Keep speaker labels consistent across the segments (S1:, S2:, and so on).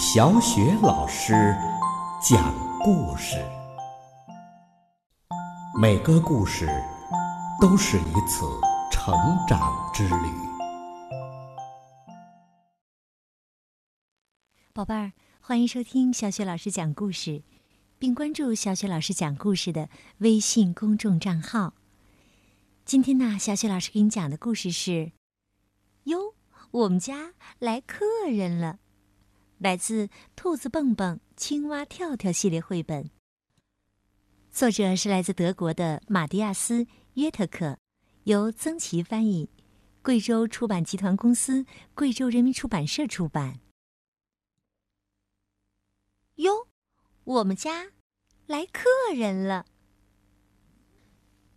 S1: 小雪老师讲故事，每个故事都是一次成长之旅。
S2: 宝贝儿，欢迎收听小雪老师讲故事，并关注小雪老师讲故事的微信公众账号。今天呢，小雪老师给你讲的故事是：哟，我们家来客人了。来自《兔子蹦蹦、青蛙跳跳》系列绘本，作者是来自德国的马蒂亚斯·约特克，由曾琦翻译，贵州出版集团公司、贵州人民出版社出版。哟，我们家来客人了。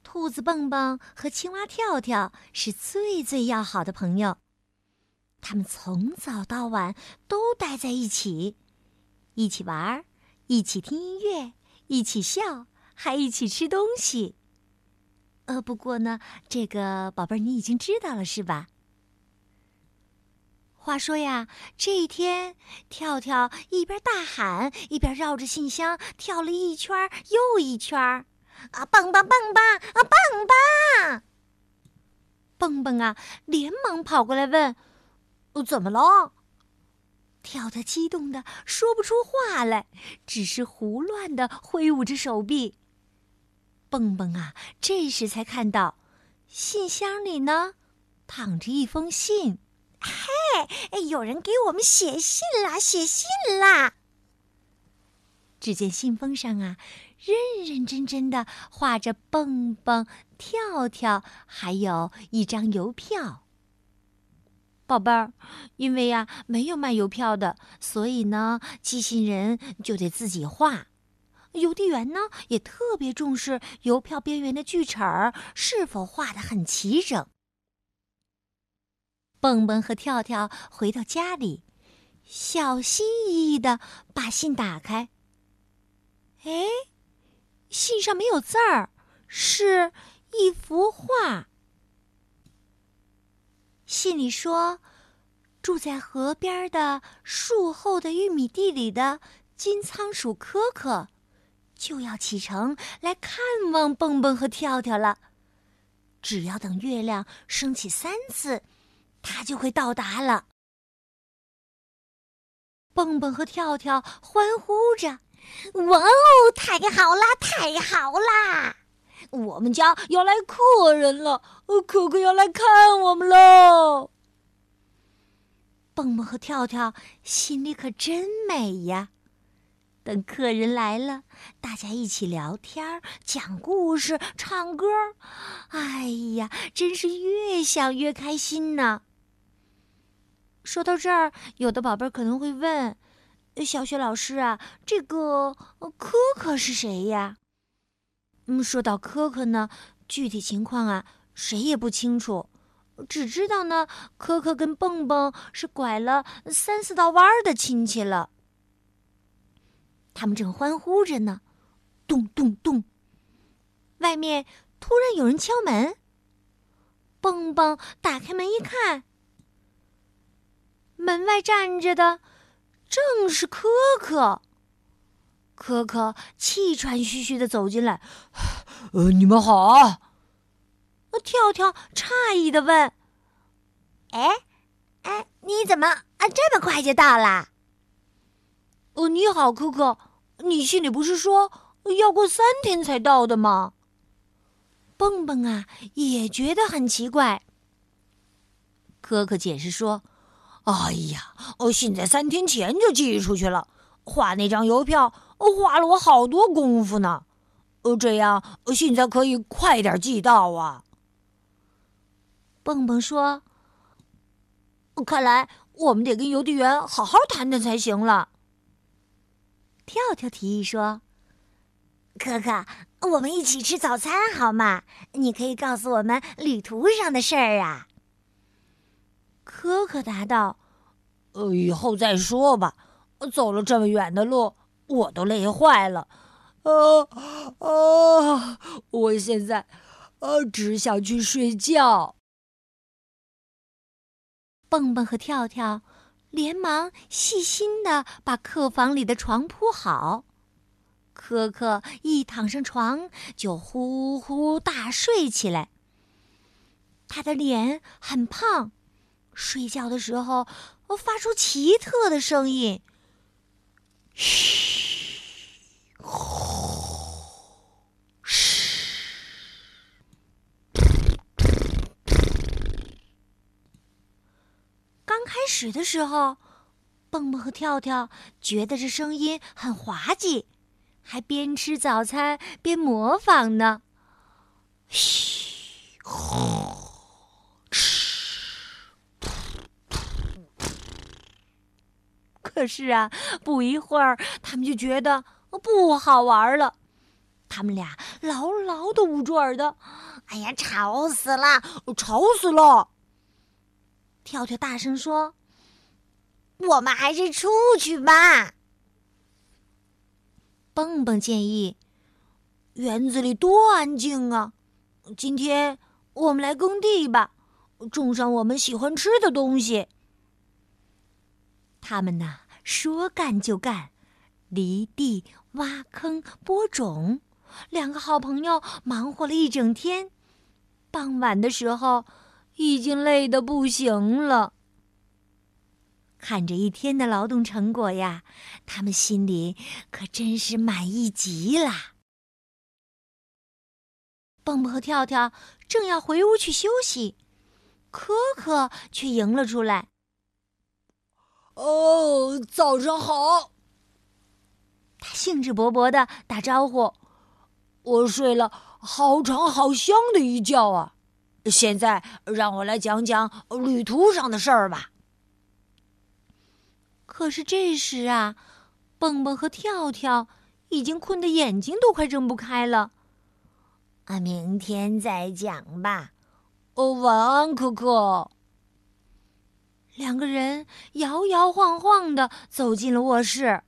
S2: 兔子蹦蹦和青蛙跳跳是最最要好的朋友。他们从早到晚都待在一起，一起玩儿，一起听音乐，一起笑，还一起吃东西。呃，不过呢，这个宝贝儿你已经知道了是吧？话说呀，这一天，跳跳一边大喊，一边绕着信箱跳了一圈又一圈。啊，蹦蹦蹦蹦啊，蹦蹦！蹦蹦啊，连忙跑过来问。哦怎么了？跳跳激动的说不出话来，只是胡乱的挥舞着手臂。蹦蹦啊，这时才看到，信箱里呢，躺着一封信。嘿，有人给我们写信啦！写信啦！只见信封上啊，认认真真的画着蹦蹦、跳跳，还有一张邮票。宝贝儿，因为呀没有卖邮票的，所以呢寄信人就得自己画。邮递员呢也特别重视邮票边缘的锯齿儿是否画的很齐整。蹦蹦和跳跳回到家里，小心翼翼的把信打开。哎，信上没有字儿，是一幅画。信里说，住在河边的树后的玉米地里的金仓鼠科科，就要启程来看望蹦蹦和跳跳了。只要等月亮升起三次，它就会到达了。蹦蹦和跳跳欢呼着：“哇哦，太好啦，太好啦！”我们家要来客人了，可可要来看我们喽。蹦蹦和跳跳心里可真美呀！等客人来了，大家一起聊天、讲故事、唱歌，哎呀，真是越想越开心呢。说到这儿，有的宝贝可能会问：小雪老师啊，这个可可是谁呀？嗯，说到可可呢，具体情况啊，谁也不清楚，只知道呢，可可跟蹦蹦是拐了三四道弯的亲戚了。他们正欢呼着呢，咚咚咚，外面突然有人敲门。蹦蹦打开门一看，门外站着的正是可可。可可气喘吁吁的走进来，
S3: 呃，你们好。
S2: 跳跳诧异的问：“哎，哎，你怎么啊这么快就到了？”“
S3: 哦，你好，可可，你信里不是说要过三天才到的吗？”
S2: 蹦蹦啊也觉得很奇怪。可可解释说：“
S3: 哎呀，哦信在三天前就寄出去了，画那张邮票。”花了我好多功夫呢，呃，这样信才可以快点寄到啊。
S2: 蹦蹦说：“
S3: 看来我们得跟邮递员好好谈谈才行了。”
S2: 跳跳提议说：“可可，我们一起吃早餐好吗？你可以告诉我们旅途上的事儿啊。”
S3: 可可答道：“呃，以后再说吧，走了这么远的路。”我都累坏了，啊啊！我现在啊，只想去睡觉。
S2: 蹦蹦和跳跳连忙细心的把客房里的床铺好。可可一躺上床就呼呼大睡起来。他的脸很胖，睡觉的时候发出奇特的声音：嘘，呼，嘘。刚开始的时候，蹦蹦和跳跳觉得这声音很滑稽，还边吃早餐边模仿呢。嘘，呼。可是啊，不一会儿，他们就觉得不好玩了。他们俩牢牢的捂住耳朵，哎呀，吵死了，吵死了！跳跳大声说：“我们还是出去吧。”蹦蹦建议：“园子里多安静啊！今天我们来耕地吧，种上我们喜欢吃的东西。”他们呐。说干就干，犁地、挖坑、播种，两个好朋友忙活了一整天。傍晚的时候，已经累得不行了。看着一天的劳动成果呀，他们心里可真是满意极了。蹦蹦和跳跳正要回屋去休息，可可却迎了出来。
S3: 哦，早上好！
S2: 他兴致勃勃的打招呼。
S3: 我睡了好长好香的一觉啊！现在让我来讲讲旅途上的事儿吧。
S2: 可是这时啊，蹦蹦和跳跳已经困得眼睛都快睁不开了。
S4: 啊，明天再讲吧。
S3: 哦，晚安，可可。
S2: 两个人摇摇晃晃的走进了卧室。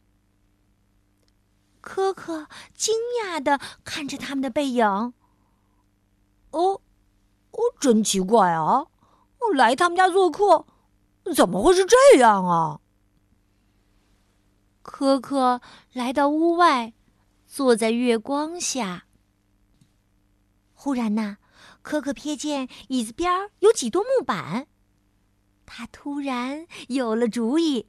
S2: 可可惊讶的看着他们的背影。哦，
S3: 哦，真奇怪啊！来他们家做客，怎么会是这样啊？
S2: 可可来到屋外，坐在月光下。忽然呐，可可瞥见椅子边有几多木板。他突然有了主意。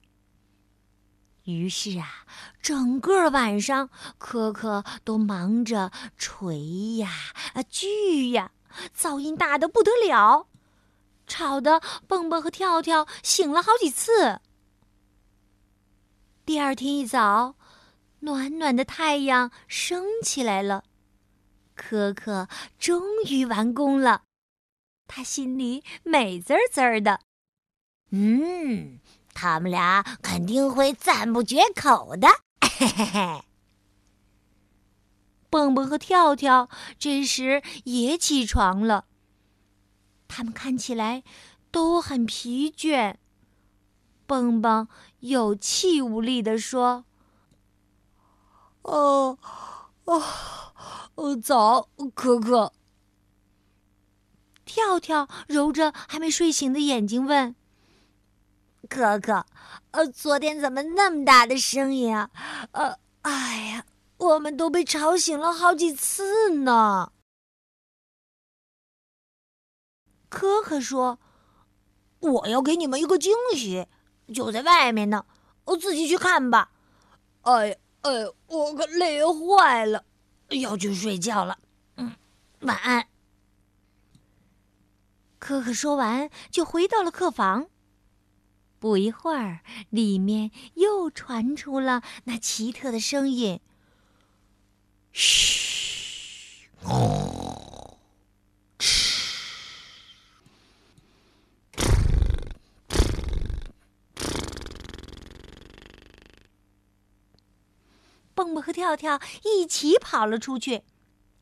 S2: 于是啊，整个晚上，可可都忙着锤呀、啊锯呀，噪音大的不得了，吵得蹦蹦和跳跳醒了好几次。第二天一早，暖暖的太阳升起来了，可可终于完工了，他心里美滋滋的。
S4: 嗯，他们俩肯定会赞不绝口的。嘿嘿嘿！
S2: 蹦蹦和跳跳这时也起床了，他们看起来都很疲倦。蹦蹦有气无力地说：“
S3: 哦，哦，哦，早，可可。”
S2: 跳跳揉着还没睡醒的眼睛问。
S4: 可可，呃，昨天怎么那么大的声音啊？呃，哎呀，我们都被吵醒了好几次呢。
S2: 可可说：“
S3: 我要给你们一个惊喜，就在外面呢，我自己去看吧。”哎呀哎，我可累坏了，要去睡觉了。嗯，晚安。
S2: 可可说完，就回到了客房。不一会儿，里面又传出了那奇特的声音：“嘘，呼，哧。”蹦蹦和跳跳一起跑了出去。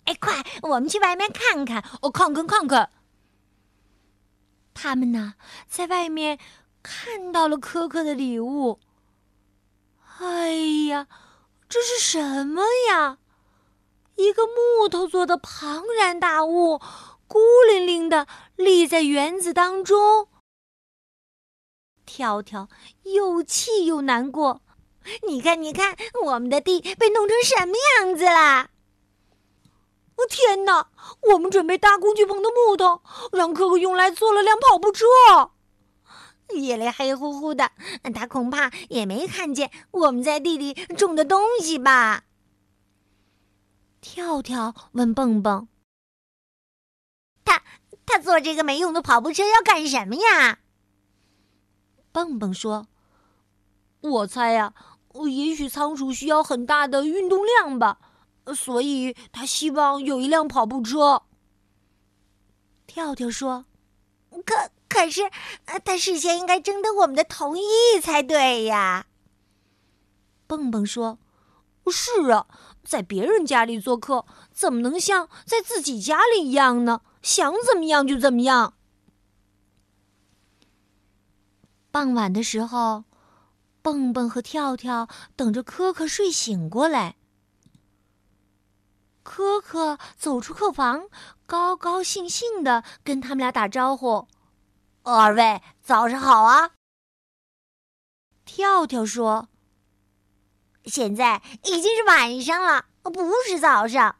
S2: 哎，快，我们去外面看看！
S3: 哦，看看，看看。
S2: 他们呢，在外面。看到了可可的礼物。哎呀，这是什么呀？一个木头做的庞然大物，孤零零的立在园子当中。跳跳又气又难过。你看，你看，我们的地被弄成什么样子啦！
S3: 天哪！我们准备搭工具棚的木头，让可可用来做了辆跑步车。
S2: 夜里黑乎乎的，他恐怕也没看见我们在地里种的东西吧？跳跳问蹦蹦：“他他坐这个没用的跑步车要干什么呀？”
S3: 蹦蹦说：“我猜呀。”也许仓鼠需要很大的运动量吧，所以他希望有一辆跑步车。
S2: 跳跳说：“可可是，他事先应该征得我们的同意才对呀。”
S3: 蹦蹦说：“是啊，在别人家里做客，怎么能像在自己家里一样呢？想怎么样就怎么样。”
S2: 傍晚的时候。蹦蹦和跳跳等着可可睡醒过来。可可走出客房，高高兴兴的跟他们俩打招呼：“
S4: 二位早上好啊！”
S2: 跳跳说：“
S4: 现在已经是晚上了，不是早上。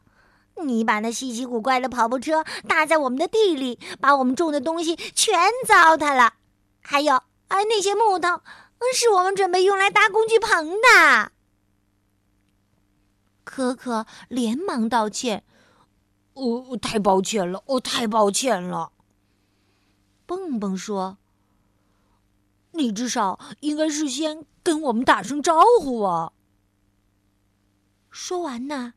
S4: 你把那稀奇古怪的跑步车搭在我们的地里，把我们种的东西全糟蹋了。还有，哎，那些木头。”是我们准备用来搭工具棚的。
S2: 可可连忙道歉：“
S3: 哦，太抱歉了，哦，太抱歉了。”
S2: 蹦蹦说：“
S3: 你至少应该事先跟我们打声招呼啊。”
S2: 说完呢，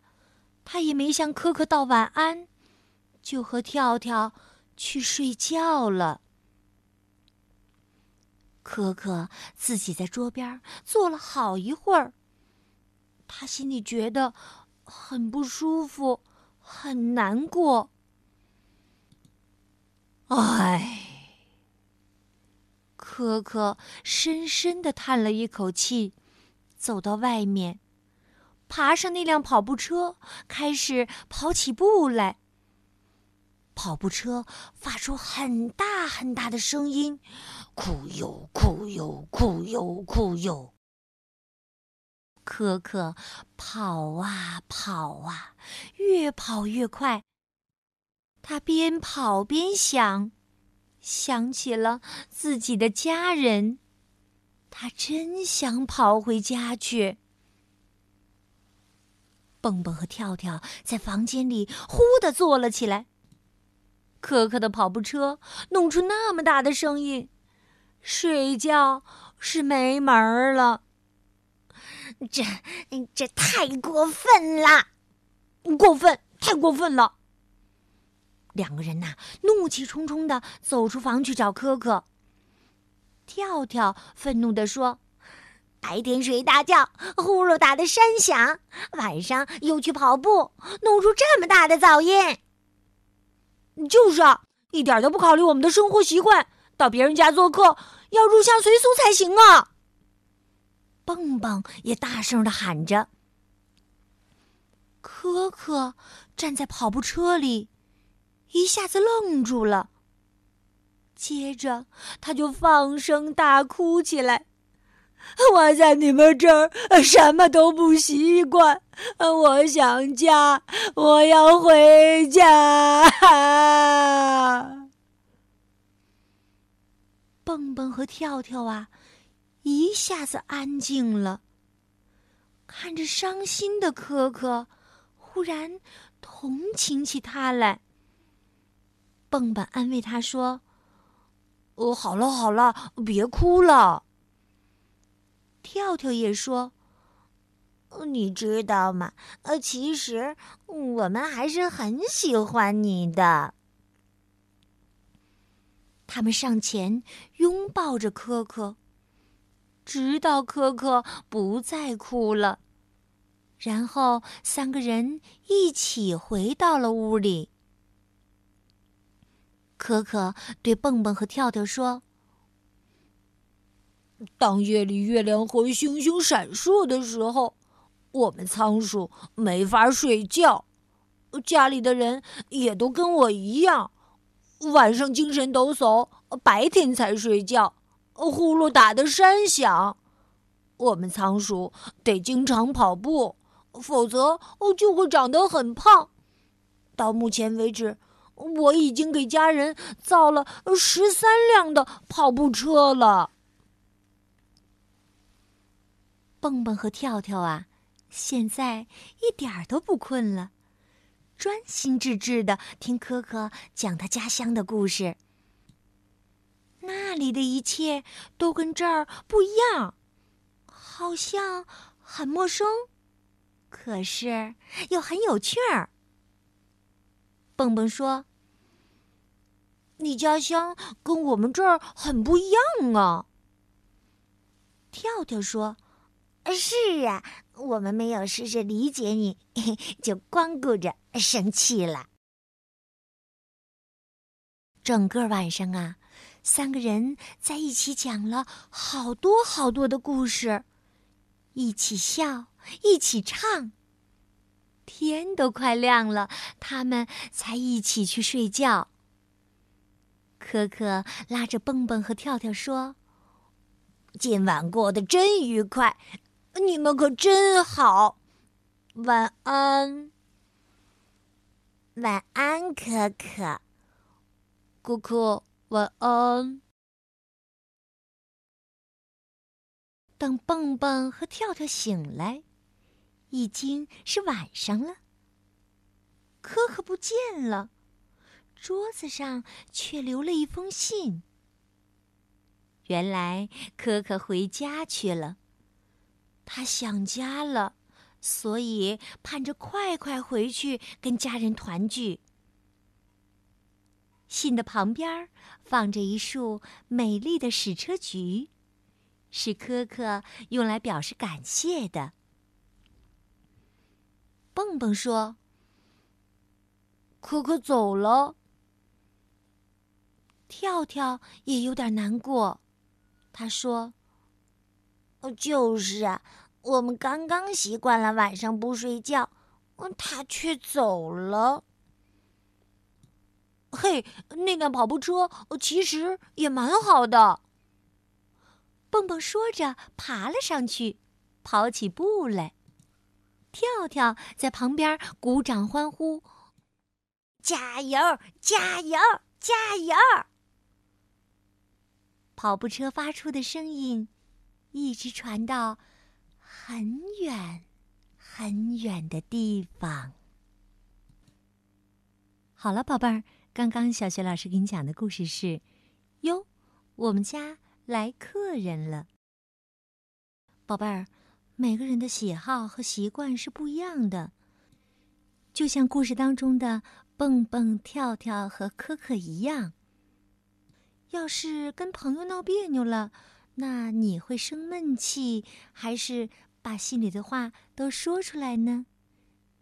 S2: 他也没向可可道晚安，就和跳跳去睡觉了。可可自己在桌边坐了好一会儿，他心里觉得很不舒服，很难过。
S3: 唉，
S2: 可可深深的叹了一口气，走到外面，爬上那辆跑步车，开始跑起步来。跑步车发出很大很大的声音，酷哟酷哟酷哟酷哟。可可跑啊跑啊，越跑越快。他边跑边想，想起了自己的家人，他真想跑回家去。蹦蹦和跳跳在房间里忽的坐了起来。可可的跑步车弄出那么大的声音，睡觉是没门儿了。
S4: 这这太过分了，
S3: 过分，太过分了！
S2: 两个人呐，怒气冲冲的走出房去找可可。跳跳愤怒地说：“
S4: 白天睡大觉，呼噜打的山响；晚上又去跑步，弄出这么大的噪音。”
S3: 就是啊，一点都不考虑我们的生活习惯。到别人家做客，要入乡随俗才行啊！
S2: 蹦蹦也大声的喊着。可可站在跑步车里，一下子愣住了。接着，他就放声大哭起来。
S3: 我在你们这儿什么都不习惯，我想家，我要回家。
S2: 蹦蹦和跳跳啊，一下子安静了。看着伤心的可可，忽然同情起他来。蹦蹦安慰他说：“
S3: 哦，好了好了，别哭了。”
S2: 跳跳也说：“
S4: 你知道吗？呃，其实我们还是很喜欢你的。”
S2: 他们上前拥抱着可可，直到可可不再哭了，然后三个人一起回到了屋里。可可对蹦蹦和跳跳说。
S3: 当夜里月亮和星星闪烁的时候，我们仓鼠没法睡觉，家里的人也都跟我一样，晚上精神抖擞，白天才睡觉。呼噜打得山响。我们仓鼠得经常跑步，否则就会长得很胖。到目前为止，我已经给家人造了十三辆的跑步车了。
S2: 蹦蹦和跳跳啊，现在一点儿都不困了，专心致志的听可可讲他家乡的故事。那里的一切都跟这儿不一样。好像很陌生，可是又很有趣儿。蹦蹦说：“
S3: 你家乡跟我们这儿很不一样啊。”
S2: 跳跳说：“是啊，我们没有试着理解你，就光顾着生气了。”整个晚上啊，三个人在一起讲了好多好多的故事。一起笑，一起唱。天都快亮了，他们才一起去睡觉。可可拉着蹦蹦和跳跳说：“
S3: 今晚过得真愉快，你们可真好。晚安，
S2: 晚安，可可。
S3: 可可，晚安。”
S2: 等蹦蹦和跳跳醒来，已经是晚上了。可可不见了，桌子上却留了一封信。原来可可回家去了，他想家了，所以盼着快快回去跟家人团聚。信的旁边放着一束美丽的矢车菊。是可可用来表示感谢的。蹦蹦说：“
S3: 可可走了。”
S2: 跳跳也有点难过，他说：“
S4: 就是啊，我们刚刚习惯了晚上不睡觉，他却走了。”
S3: 嘿，那辆跑步车其实也蛮好的。
S2: 蹦蹦说着，爬了上去，跑起步来。跳跳在旁边鼓掌欢呼：“
S4: 加油，加油，加油！”
S2: 跑步车发出的声音，一直传到很远、很远的地方。好了，宝贝儿，刚刚小雪老师给你讲的故事是：哟，我们家。来客人了，宝贝儿，每个人的喜好和习惯是不一样的。就像故事当中的蹦蹦、跳跳和可可一样。要是跟朋友闹别扭了，那你会生闷气，还是把心里的话都说出来呢？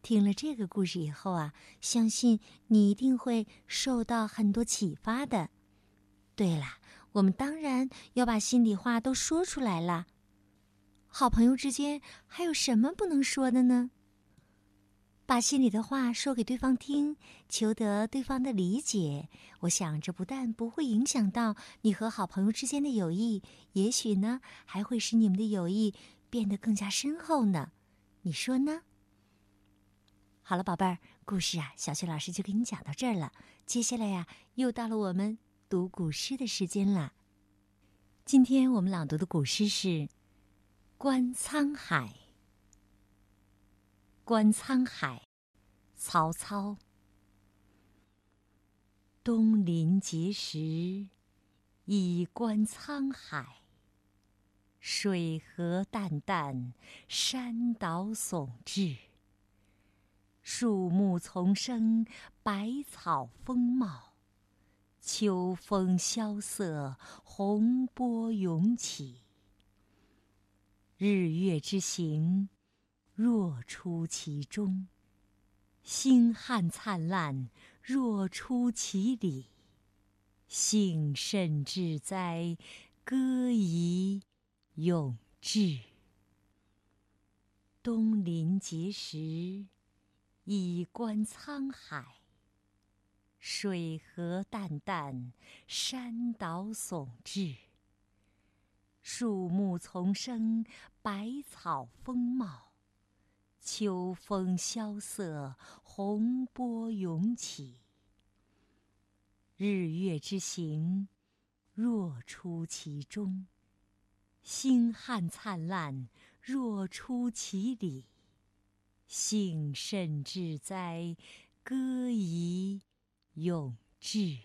S2: 听了这个故事以后啊，相信你一定会受到很多启发的。对了。我们当然要把心里话都说出来了。好朋友之间还有什么不能说的呢？把心里的话说给对方听，求得对方的理解，我想这不但不会影响到你和好朋友之间的友谊，也许呢还会使你们的友谊变得更加深厚呢。你说呢？好了，宝贝儿，故事啊，小雪老师就给你讲到这儿了。接下来呀，又到了我们。读古诗的时间啦！今天我们朗读的古诗是《观沧海》。观沧海，曹操。东临碣石，以观沧海。水何澹澹，山岛竦峙。树木丛生，百草丰茂。秋风萧瑟，洪波涌起。日月之行，若出其中；星汉灿烂，若出其里。幸甚至哉，歌以咏志。东临碣石，以观沧海。水何澹澹，山岛竦峙。树木丛生，百草丰茂。秋风萧瑟，洪波涌起。日月之行，若出其中；星汉灿烂，若出其里。幸甚至哉，歌以咏志。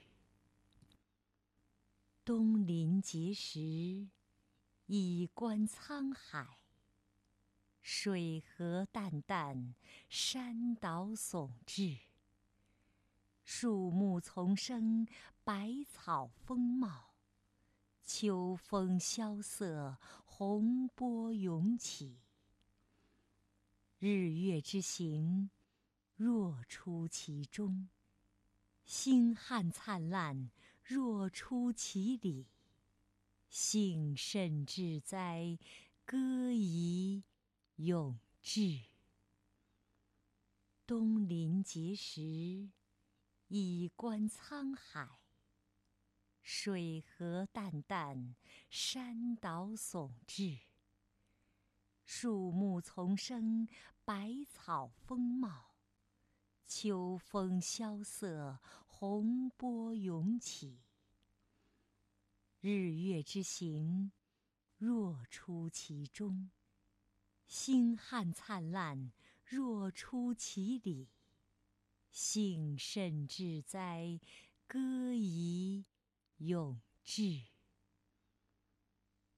S2: 东临碣石，以观沧海。水何澹澹，山岛竦峙。树木丛生，百草丰茂。秋风萧瑟，洪波涌起。日月之行，若出其中；星汉灿烂，若出其里。幸甚至哉，歌以咏志。东临碣石，以观沧海。水何澹澹，山岛竦峙。树木丛生，百草丰茂。秋风萧瑟，洪波涌起。日月之行，若出其中；星汉灿烂，若出其里。幸甚至哉，歌以咏志。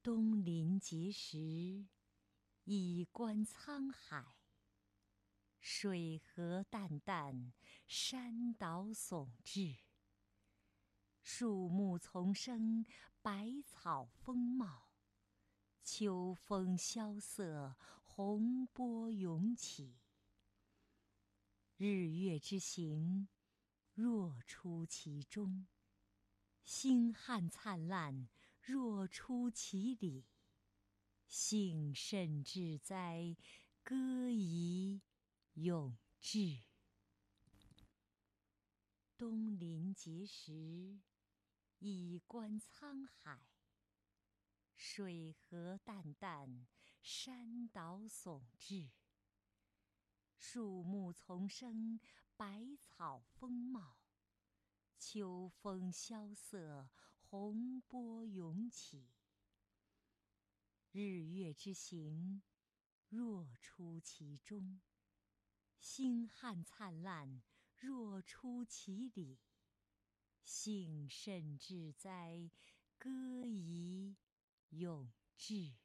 S2: 东临碣石，以观沧海。水何澹澹，山岛竦峙。树木丛生，百草丰茂。秋风萧瑟，洪波涌起。日月之行，若出其中；星汉灿烂，若出其里。幸甚至哉，歌以咏志。东临碣石，以观沧海。水何澹澹，山岛竦峙。树木丛生，百草丰茂。秋风萧瑟，洪波涌起。日月之行，若出其中；星汉灿烂，若出其里。幸甚至哉，歌以咏志。